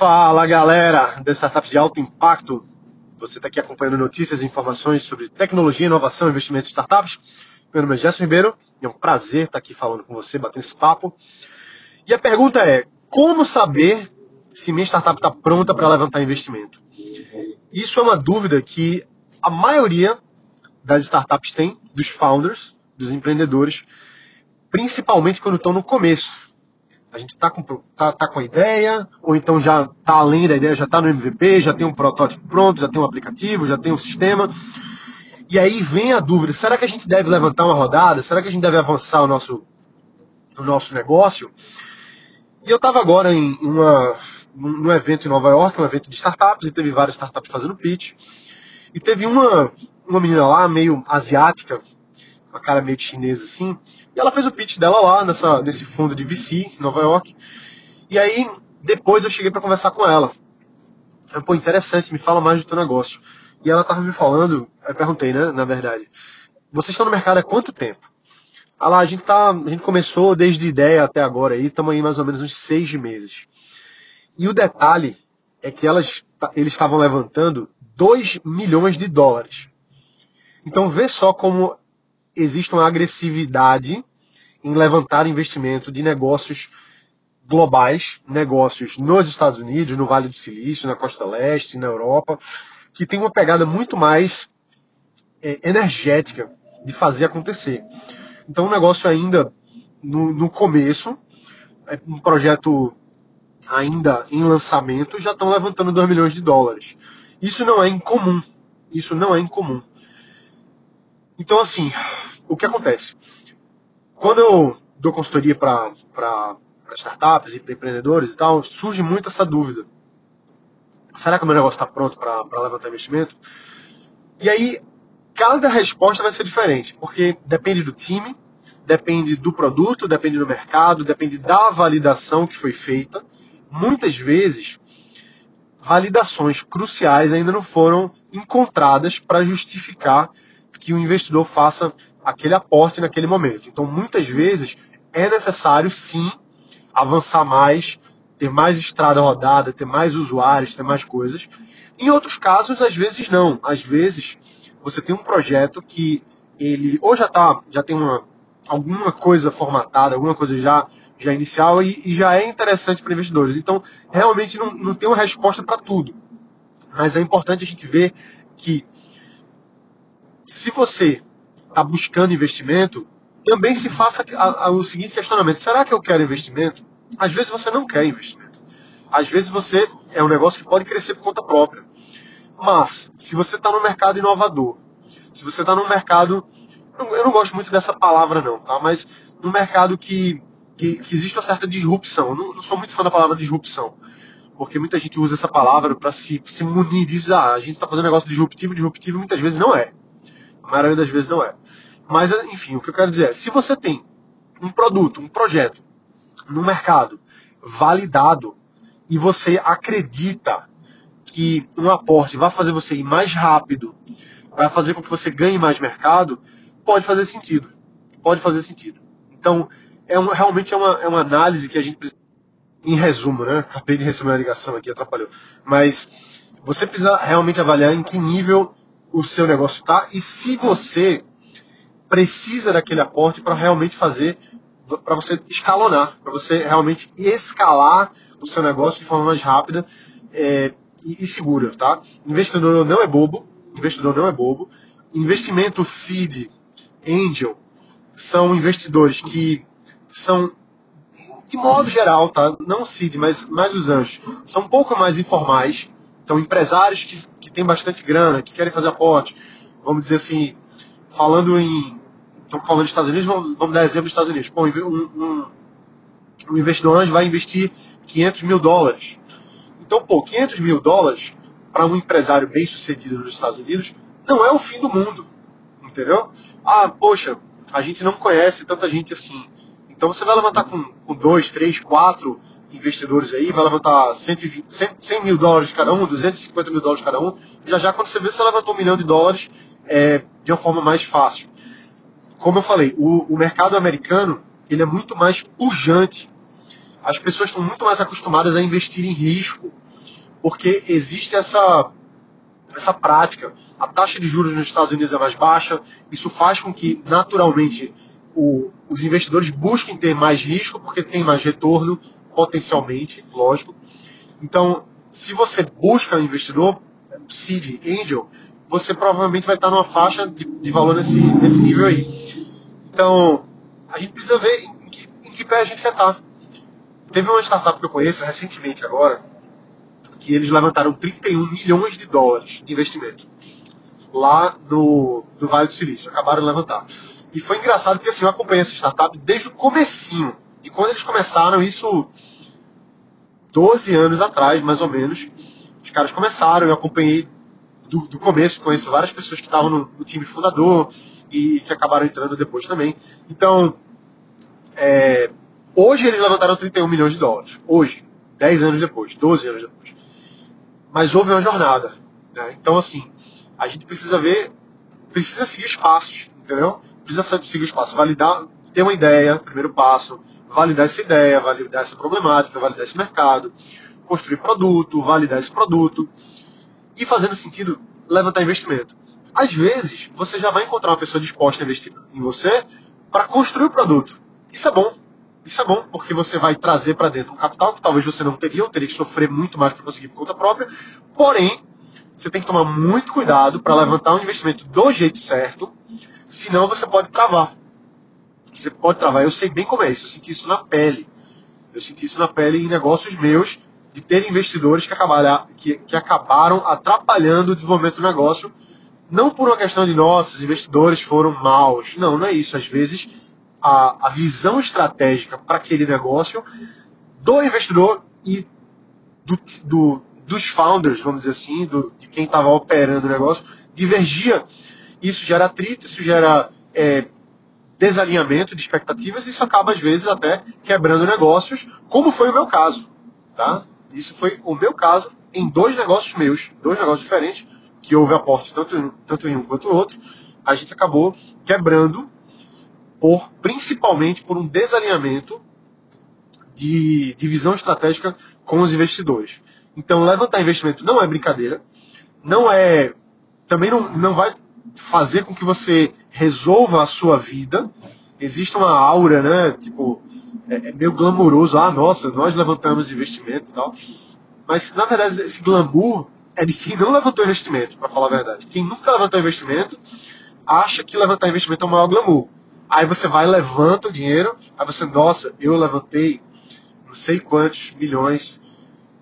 Fala galera da Startups de Alto Impacto. Você está aqui acompanhando notícias e informações sobre tecnologia, inovação e investimento em startups. Meu nome é Gerson Ribeiro e é um prazer estar aqui falando com você, batendo esse papo. E a pergunta é: como saber se minha startup está pronta para levantar investimento? Isso é uma dúvida que a maioria das startups tem, dos founders, dos empreendedores, principalmente quando estão no começo a gente está com, tá, tá com a ideia, ou então já está além da ideia, já está no MVP, já tem um protótipo pronto, já tem um aplicativo, já tem um sistema. E aí vem a dúvida: será que a gente deve levantar uma rodada? Será que a gente deve avançar o nosso, o nosso negócio? E eu estava agora em uma, evento em Nova York, um evento de startups, e teve várias startups fazendo pitch. E teve uma, uma menina lá, meio asiática, uma cara meio chinesa assim, ela fez o pitch dela lá nessa, nesse fundo de VC Nova York. E aí, depois eu cheguei para conversar com ela. Eu, Pô, interessante, me fala mais do teu negócio. E ela tava me falando, eu perguntei, né, na verdade, vocês estão no mercado há quanto tempo? Ah lá, a gente, tá, a gente começou desde ideia até agora aí, estamos aí mais ou menos uns seis meses. E o detalhe é que elas, eles estavam levantando 2 milhões de dólares. Então vê só como existe uma agressividade em levantar investimento de negócios globais, negócios nos Estados Unidos, no Vale do Silício, na Costa Leste, na Europa, que tem uma pegada muito mais é, energética de fazer acontecer. Então, um negócio ainda no, no começo, é um projeto ainda em lançamento, já estão levantando 2 milhões de dólares. Isso não é incomum. Isso não é incomum. Então, assim, o que acontece? Quando eu dou consultoria para startups e para empreendedores e tal, surge muito essa dúvida. Será que o meu negócio está pronto para levantar investimento? E aí, cada resposta vai ser diferente, porque depende do time, depende do produto, depende do mercado, depende da validação que foi feita. Muitas vezes, validações cruciais ainda não foram encontradas para justificar que o investidor faça aquele aporte naquele momento. Então, muitas vezes, é necessário sim avançar mais, ter mais estrada rodada, ter mais usuários, ter mais coisas. Em outros casos, às vezes não. Às vezes, você tem um projeto que ele ou já tá, já tem uma, alguma coisa formatada, alguma coisa já, já inicial e, e já é interessante para investidores. Então, realmente não, não tem uma resposta para tudo. Mas é importante a gente ver que se você está buscando investimento, também se faça o seguinte questionamento: será que eu quero investimento? Às vezes você não quer investimento. Às vezes você é um negócio que pode crescer por conta própria. Mas, se você está no mercado inovador, se você está no mercado. Eu não gosto muito dessa palavra, não, tá? Mas no mercado que, que, que existe uma certa disrupção. Eu não, não, sou muito fã da palavra disrupção. Porque muita gente usa essa palavra para se, se munir diz, ah, a gente está fazendo negócio disruptivo, disruptivo muitas vezes não é. A maioria das vezes não é. Mas, enfim, o que eu quero dizer é, se você tem um produto, um projeto no mercado validado e você acredita que um aporte vai fazer você ir mais rápido, vai fazer com que você ganhe mais mercado, pode fazer sentido. Pode fazer sentido. Então, é um, realmente é uma, é uma análise que a gente precisa. Em resumo, né? Acabei de receber uma ligação aqui, atrapalhou. Mas você precisa realmente avaliar em que nível o seu negócio está e se você precisa daquele aporte para realmente fazer, para você escalonar, para você realmente escalar o seu negócio de forma mais rápida é, e, e, segura, tá? Investidor não é bobo, investidor não é bobo. Investimento seed, angel, são investidores que são de modo geral, tá? Não seed, mas mais os anjos, são um pouco mais informais. Então, empresários que, que têm bastante grana, que querem fazer aporte, vamos dizer assim, falando em estamos falando dos Estados Unidos, vamos, vamos, dar exemplo dos Estados Unidos. Bom, um, um, um investidor anjo vai investir 500 mil dólares. Então, pô, 500 mil dólares para um empresário bem sucedido nos Estados Unidos não é o fim do mundo, entendeu? Ah, poxa, a gente não conhece tanta gente assim. Então você vai levantar com, com dois, três, quatro investidores aí, vai levantar 120, 100, 100 mil dólares cada um, 250 mil dólares cada um. Já já quando você vê, você levantou um milhão de dólares é, de uma forma mais fácil como eu falei, o, o mercado americano ele é muito mais pujante. As pessoas estão muito mais acostumadas a investir em risco. porque existe essa, essa prática. A taxa de juros nos Estados Unidos é mais baixa, isso faz com que, naturalmente, o, os investidores busquem ter mais risco, porque tem mais retorno, potencialmente, lógico. Então, se você busca um investidor, seed, angel, você provavelmente vai estar numa faixa de, de valor nesse, nesse nível aí. Então, a gente precisa ver em que, em que pé a gente quer estar. Teve uma startup que eu conheço recentemente agora, que eles levantaram 31 milhões de dólares de investimento lá no, no Vale do Silício. Acabaram de levantar. E foi engraçado porque assim, eu acompanhei essa startup desde o comecinho. De quando eles começaram, isso 12 anos atrás, mais ou menos. Os caras começaram, eu acompanhei do, do começo, conheço várias pessoas que estavam no, no, time fundador e que acabaram entrando depois também. Então, é, hoje eles levantaram 31 milhões de dólares. Hoje, 10 anos depois, 12 anos depois. Mas houve uma jornada. Né? Então, assim, a gente precisa ver, precisa seguir os passos, entendeu? Precisa seguir os passos, validar, ter uma ideia, primeiro passo, validar essa ideia, validar essa problemática, validar esse mercado, construir produto, validar esse produto e fazendo sentido levantar investimento. Às vezes, você já vai encontrar uma pessoa disposta a investir em você para construir o produto. Isso é bom. Isso é bom, porque você vai trazer para dentro um capital que talvez você não teria, ou teria que sofrer muito mais para conseguir por conta própria. Porém, você tem que tomar muito cuidado para levantar um investimento do jeito certo, senão você pode travar. Você pode travar. Eu sei bem como é isso. Eu senti isso na pele. Eu senti isso na pele em negócios meus de ter investidores que, acabaram, que, que acabaram atrapalhando o desenvolvimento do negócio, não por uma questão de nossos investidores foram maus. Não, não é isso. Às vezes a, a visão estratégica para aquele negócio do investidor e do, do, dos founders, vamos dizer assim, do, de quem estava operando o negócio, divergia. Isso gera atrito, isso gera é, desalinhamento de expectativas, e isso acaba, às vezes, até quebrando negócios, como foi o meu caso. Tá? Isso foi o meu caso em dois negócios meus, dois negócios diferentes, que houve aporte tanto, tanto em um quanto no outro, a gente acabou quebrando por principalmente por um desalinhamento de, de visão estratégica com os investidores. Então, levantar investimento não é brincadeira, não é também não, não vai fazer com que você resolva a sua vida. Existe uma aura, né? Tipo, é, é meio glamouroso. Ah, nossa, nós levantamos investimento e tal. Mas, na verdade, esse glamour é de quem não levantou investimento, para falar a verdade. Quem nunca levantou investimento acha que levantar investimento é o maior glamour. Aí você vai levanta o dinheiro, aí você, nossa, eu levantei não sei quantos milhões.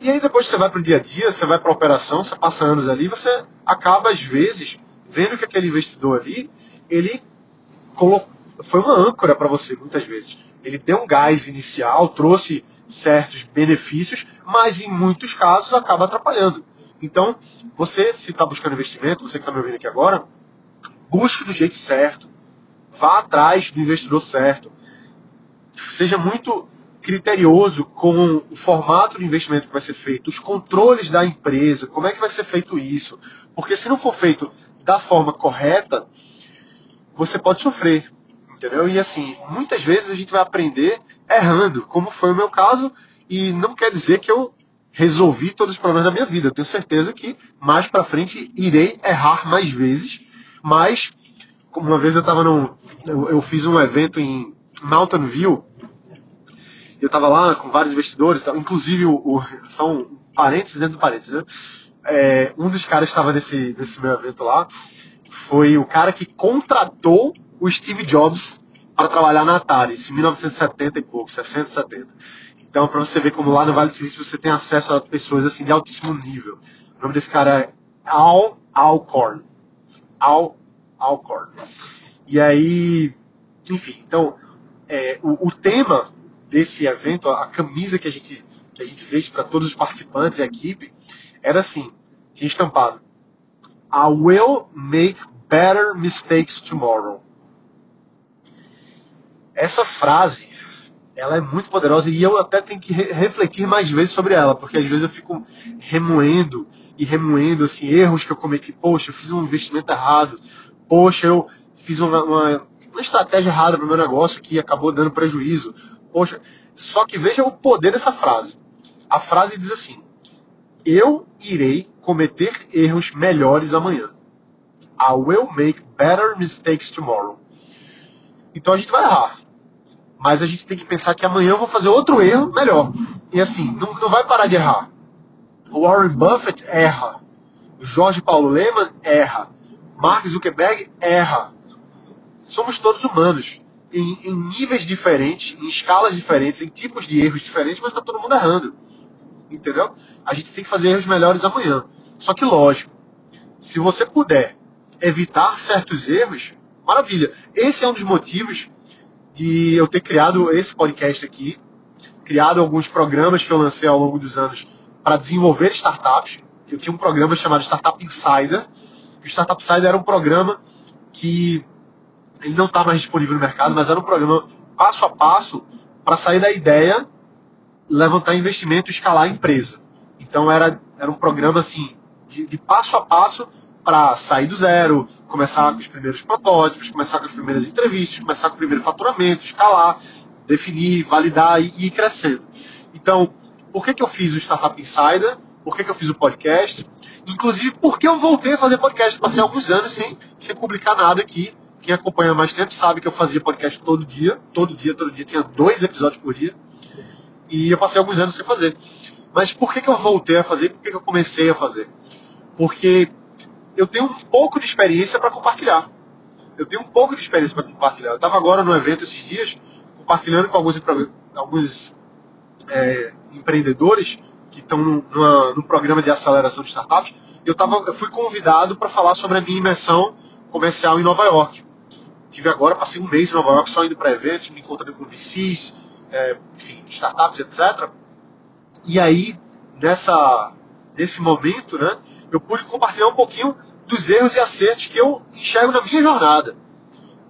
E aí depois você vai para o dia a dia, você vai para a operação, você passa anos ali, você acaba às vezes vendo que aquele investidor ali, ele colocou, foi uma âncora para você muitas vezes. Ele deu um gás inicial, trouxe certos benefícios, mas em muitos casos acaba atrapalhando. Então, você, se está buscando investimento, você que está me ouvindo aqui agora, busque do jeito certo, vá atrás do investidor certo, seja muito criterioso com o formato de investimento que vai ser feito, os controles da empresa, como é que vai ser feito isso. Porque se não for feito da forma correta, você pode sofrer. Entendeu? E assim, muitas vezes a gente vai aprender errando, como foi o meu caso, e não quer dizer que eu resolvi todos os problemas da minha vida. Eu tenho certeza que mais para frente irei errar mais vezes, mas uma vez eu estava num eu, eu, fiz um evento em Mountain View, eu estava lá com vários investidores, inclusive o, o, são parênteses dentro do parênteses, né? É, um dos caras que estava nesse, nesse meu evento lá foi o cara que contratou o Steve Jobs para trabalhar na Atari, em 1970 e pouco, 60, 70. Então, para você ver como lá no Vale do Silício você tem acesso a pessoas assim de altíssimo nível. O nome desse cara é Al Alcorn. Al Alcorn. E aí, enfim, então, é, o, o, tema desse evento, a, a camisa que a gente, que a gente fez para todos os participantes e a equipe, era assim, tinha estampado I will make better mistakes tomorrow essa frase ela é muito poderosa e eu até tenho que re refletir mais vezes sobre ela, porque às vezes eu fico remoendo e remoendo assim erros que eu cometi. Poxa, eu fiz um investimento errado. Poxa, eu fiz uma, uma, uma estratégia errada para o meu negócio que acabou dando prejuízo. Poxa, só que veja o poder dessa frase. A frase diz assim: eu irei cometer erros melhores amanhã. I will make better mistakes tomorrow. Então a gente vai errar. Mas a gente tem que pensar que amanhã eu vou fazer outro erro melhor. E assim, não, não vai parar de errar. Warren Buffett erra. Jorge Paulo Lehmann erra. Mark Zuckerberg erra. Somos todos humanos. Em, em níveis diferentes, em escalas diferentes, em tipos de erros diferentes, mas está todo mundo errando. Entendeu? A gente tem que fazer erros melhores amanhã. Só que lógico, se você puder evitar certos erros, maravilha. Esse é um dos motivos de eu ter criado esse podcast aqui, criado alguns programas que eu lancei ao longo dos anos para desenvolver startups. Eu tinha um programa chamado Startup Insider. O Startup Insider era um programa que ele não está mais disponível no mercado, mas era um programa passo a passo para sair da ideia, levantar investimento e escalar a empresa. Então era, era um programa assim de, de passo a passo para sair do zero, começar com os primeiros protótipos, começar com as primeiras entrevistas, começar com o primeiro faturamento, escalar, definir, validar e, e ir crescendo. Então, por que, que eu fiz o Startup Insider? Por que, que eu fiz o podcast? Inclusive, por que eu voltei a fazer podcast? Passei alguns anos sem, sem publicar nada aqui. Quem acompanha mais tempo sabe que eu fazia podcast todo dia, todo dia, todo dia. Tinha dois episódios por dia. E eu passei alguns anos sem fazer. Mas por que, que eu voltei a fazer? Por que, que eu comecei a fazer? Porque eu tenho um pouco de experiência para compartilhar. Eu tenho um pouco de experiência para compartilhar. Eu estava agora no evento esses dias, compartilhando com alguns, alguns é, empreendedores que estão no programa de aceleração de startups. Eu, tava, eu fui convidado para falar sobre a minha imersão comercial em Nova York. Tive agora, passei um mês em Nova York só indo para eventos, me encontrando com VCs, é, enfim, startups, etc. E aí, nessa, nesse momento, né, eu pude compartilhar um pouquinho dos erros e acertos que eu enxergo na minha jornada.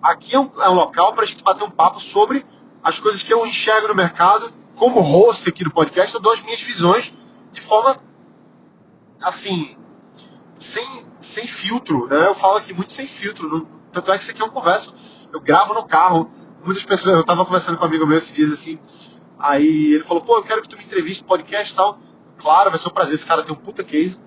Aqui é um, é um local para a gente bater um papo sobre as coisas que eu enxergo no mercado. Como host aqui do podcast, eu dou as minhas visões de forma, assim, sem, sem filtro. Né? Eu falo aqui muito sem filtro. Não, tanto é que isso aqui é uma conversa. Eu gravo no carro. Muitas pessoas, eu estava conversando com um amigo meu esses dias assim. Aí ele falou: pô, eu quero que tu me entreviste podcast e tal. Claro, vai ser um prazer. Esse cara tem um puta case.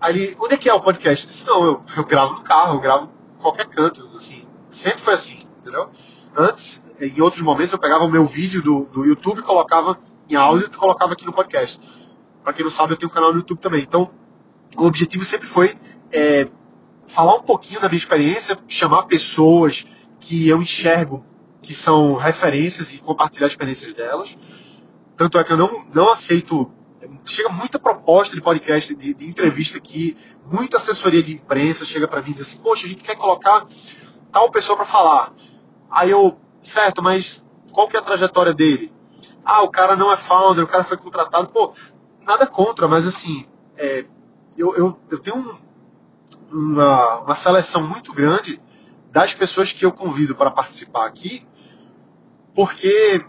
Aí ele, onde é que é o podcast? Eu disse, não, eu, eu gravo no carro, eu gravo em qualquer canto, assim. Sempre foi assim, entendeu? Antes, em outros momentos, eu pegava o meu vídeo do, do YouTube, colocava em áudio e colocava aqui no podcast. Para quem não sabe, eu tenho um canal no YouTube também. Então, o objetivo sempre foi é, falar um pouquinho da minha experiência, chamar pessoas que eu enxergo que são referências e compartilhar experiências delas. Tanto é que eu não, não aceito chega muita proposta de podcast, de, de entrevista aqui, muita assessoria de imprensa chega para mim e diz assim, poxa, a gente quer colocar tal pessoa para falar. Aí eu, certo, mas qual que é a trajetória dele? Ah, o cara não é founder, o cara foi contratado. Pô, nada contra, mas assim, é, eu, eu, eu tenho um, uma, uma seleção muito grande das pessoas que eu convido para participar aqui, porque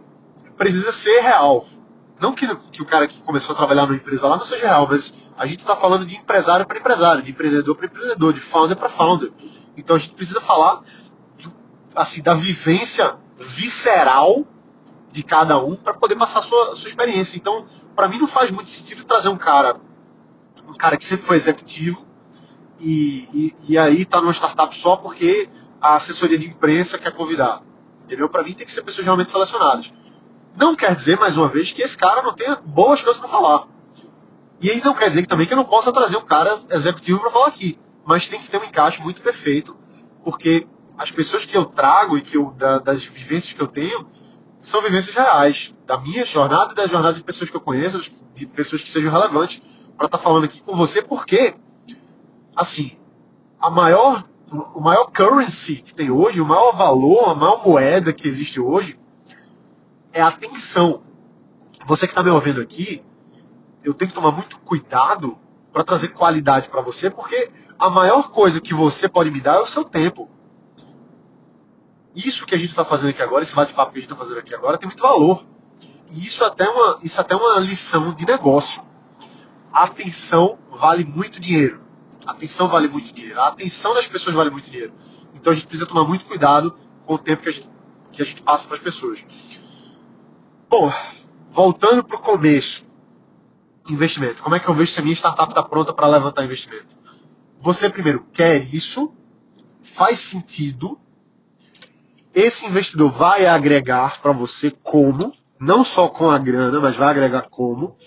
precisa ser real. Não que, que o cara que começou a trabalhar numa empresa lá não seja real, mas a gente está falando de empresário para empresário, de empreendedor para empreendedor, de founder para founder. Então a gente precisa falar do, assim, da vivência visceral de cada um para poder passar a sua, a sua experiência. Então, para mim não faz muito sentido trazer um cara, um cara que sempre foi executivo e, e, e aí está numa startup só porque a assessoria de imprensa quer convidar. Entendeu? Para mim tem que ser pessoas realmente selecionadas. Não quer dizer, mais uma vez, que esse cara não tenha boas coisas para falar. E aí não quer dizer que, também que eu não possa trazer um cara executivo para falar aqui. Mas tem que ter um encaixe muito perfeito, porque as pessoas que eu trago e que eu, da, das vivências que eu tenho são vivências reais, da minha jornada e da jornada de pessoas que eu conheço, de pessoas que sejam relevantes para estar tá falando aqui com você, porque, assim, a maior, o maior currency que tem hoje, o maior valor, a maior moeda que existe hoje, é atenção. Você que está me ouvindo aqui, eu tenho que tomar muito cuidado para trazer qualidade para você, porque a maior coisa que você pode me dar é o seu tempo. Isso que a gente está fazendo aqui agora, esse bate-papo que a gente está fazendo aqui agora, tem muito valor. E isso até uma, isso até é uma lição de negócio. A atenção vale muito dinheiro. A atenção vale muito dinheiro. A atenção das pessoas vale muito dinheiro. Então a gente precisa tomar muito cuidado com o tempo que a gente, que a gente passa para as pessoas. Bom, voltando para o começo. investimento. Como é que eu vejo se a minha startup está pronta para levantar investimento? Você primeiro quer isso, faz sentido, esse investidor vai agregar para você como, não só com a grana, mas vai agregar como.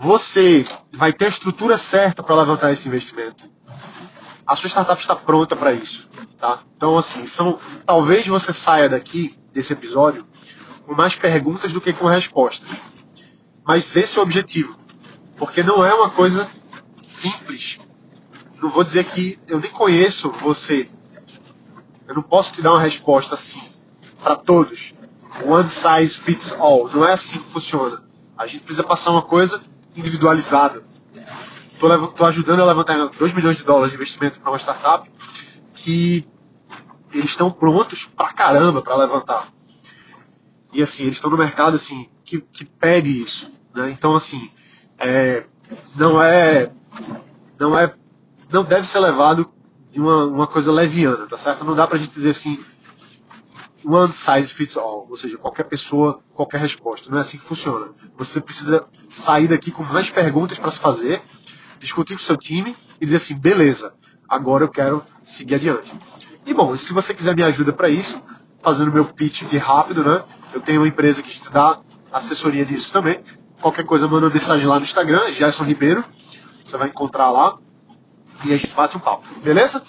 Você vai ter a estrutura certa para levantar esse investimento. A sua startup está pronta para isso, tá? Então assim, são talvez você saia daqui desse episódio com mais perguntas do que com respostas. Mas esse é o objetivo. Porque não é uma coisa simples. Não vou dizer que eu nem conheço você. Eu não posso te dar uma resposta assim para todos. One size fits all. Não é assim que funciona. A gente precisa passar uma coisa individualizada. Estou ajudando a levantar 2 milhões de dólares de investimento para uma startup que eles estão prontos pra caramba para levantar. E assim, eles estão no mercado assim que, que pede isso. Né? Então, assim, é, não é. Não é. Não deve ser levado de uma, uma coisa leviana, tá certo? Não dá pra gente dizer assim. One size fits all, ou seja, qualquer pessoa, qualquer resposta. Não é assim que funciona. Você precisa sair daqui com mais perguntas para se fazer, discutir com o seu time e dizer assim, beleza, agora eu quero seguir adiante. E bom, se você quiser me ajuda para isso, fazendo meu pitch aqui rápido, né? Eu tenho uma empresa que te dá assessoria disso também. Qualquer coisa, manda uma mensagem lá no Instagram, Gerson Ribeiro. Você vai encontrar lá e a gente bate um papo. Beleza?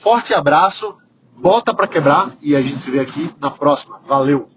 Forte abraço, bota para quebrar e a gente se vê aqui na próxima. Valeu!